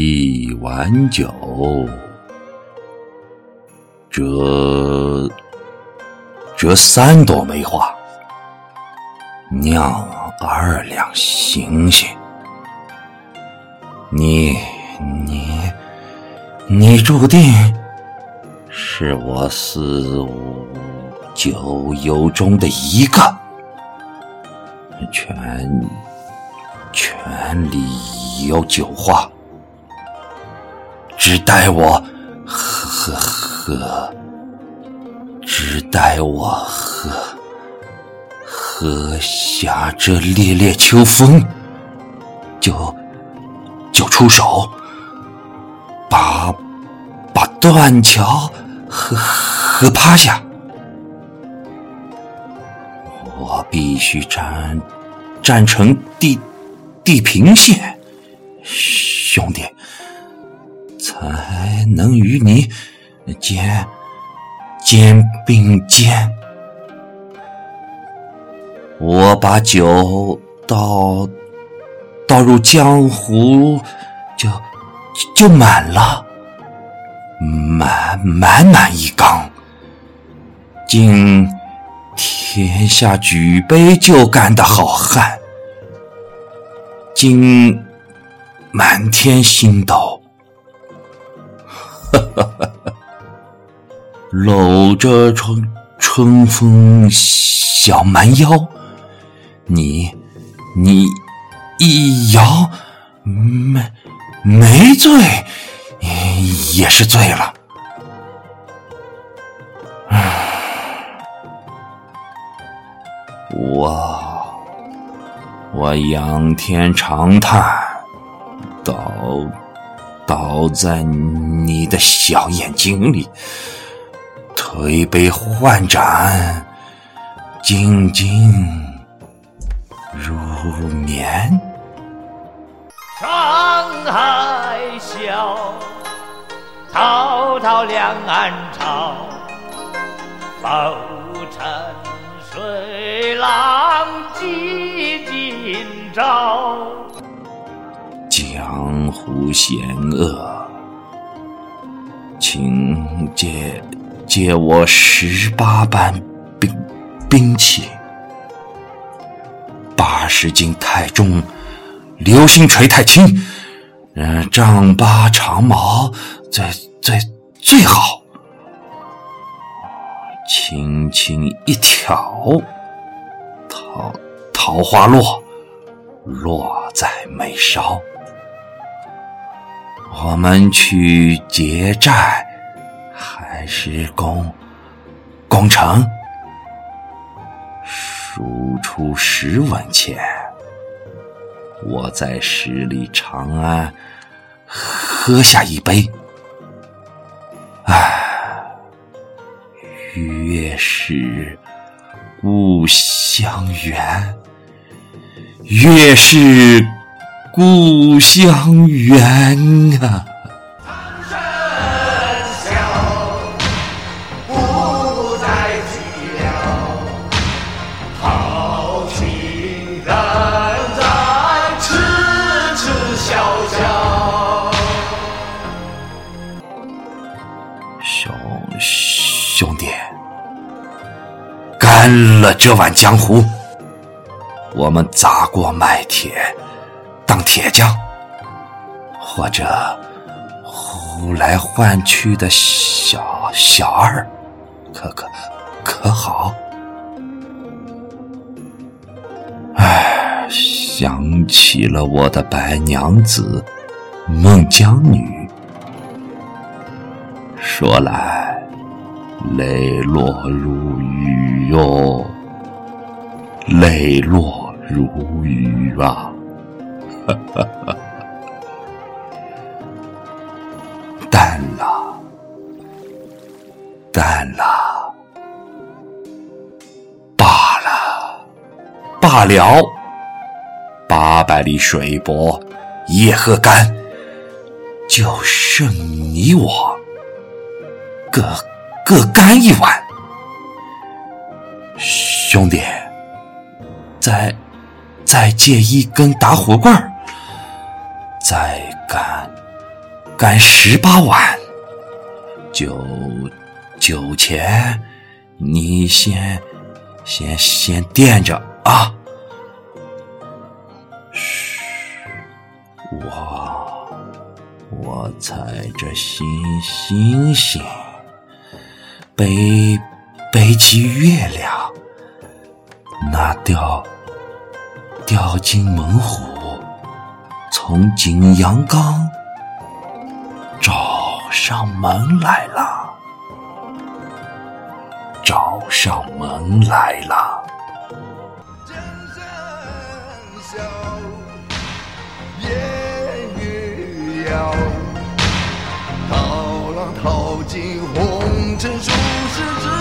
一碗酒，折折三朵梅花，酿二两星星。你你你注定是我四五九幽中的一个，全全里有酒花。只待我喝喝，只待我喝喝下这烈烈秋风，就就出手，把把断桥喝喝趴下。我必须站站成地地平线，兄弟。才能与你肩肩并肩。我把酒倒倒入江湖，就就满了，满满满一缸。敬天下举杯就干的好汉，敬满天星斗。哈哈！搂着春春风小蛮腰，你你一摇没没醉也是醉了。我我仰天长叹，倒。倒在你的小眼睛里，推杯换盏，静静入眠。上海笑，滔滔两岸潮，浮沉水浪几今朝。江湖险恶，请借借我十八般兵兵器：八十斤太重，流星锤太轻，嗯，丈八长矛最最最好。轻轻一挑，桃桃花落，落在眉梢。我们去劫寨，还是攻攻城？输出十文钱，我在十里长安喝下一杯。唉，越是故乡远，越是。故乡远啊！苍生笑不再寂寥，豪情仍在痴痴笑笑。兄兄弟，干了这碗江湖，我们砸锅卖铁。当铁匠，或者呼来唤去的小小二，可可可好？唉，想起了我的白娘子孟姜女，说来泪落如雨哟，泪落如雨啊！淡了，淡了，罢了，罢了。八百里水泊，夜喝干，就剩你我，各各干一碗。兄弟，在再借一根打火棍儿。再干干十八碗。酒酒钱，你先先先垫着啊。嘘，我我踩着星星星，背背起月亮，那掉掉进猛虎，从景阳冈找上门来了，找上门来了。江山笑，烟雨遥。涛浪淘尽红尘，数十之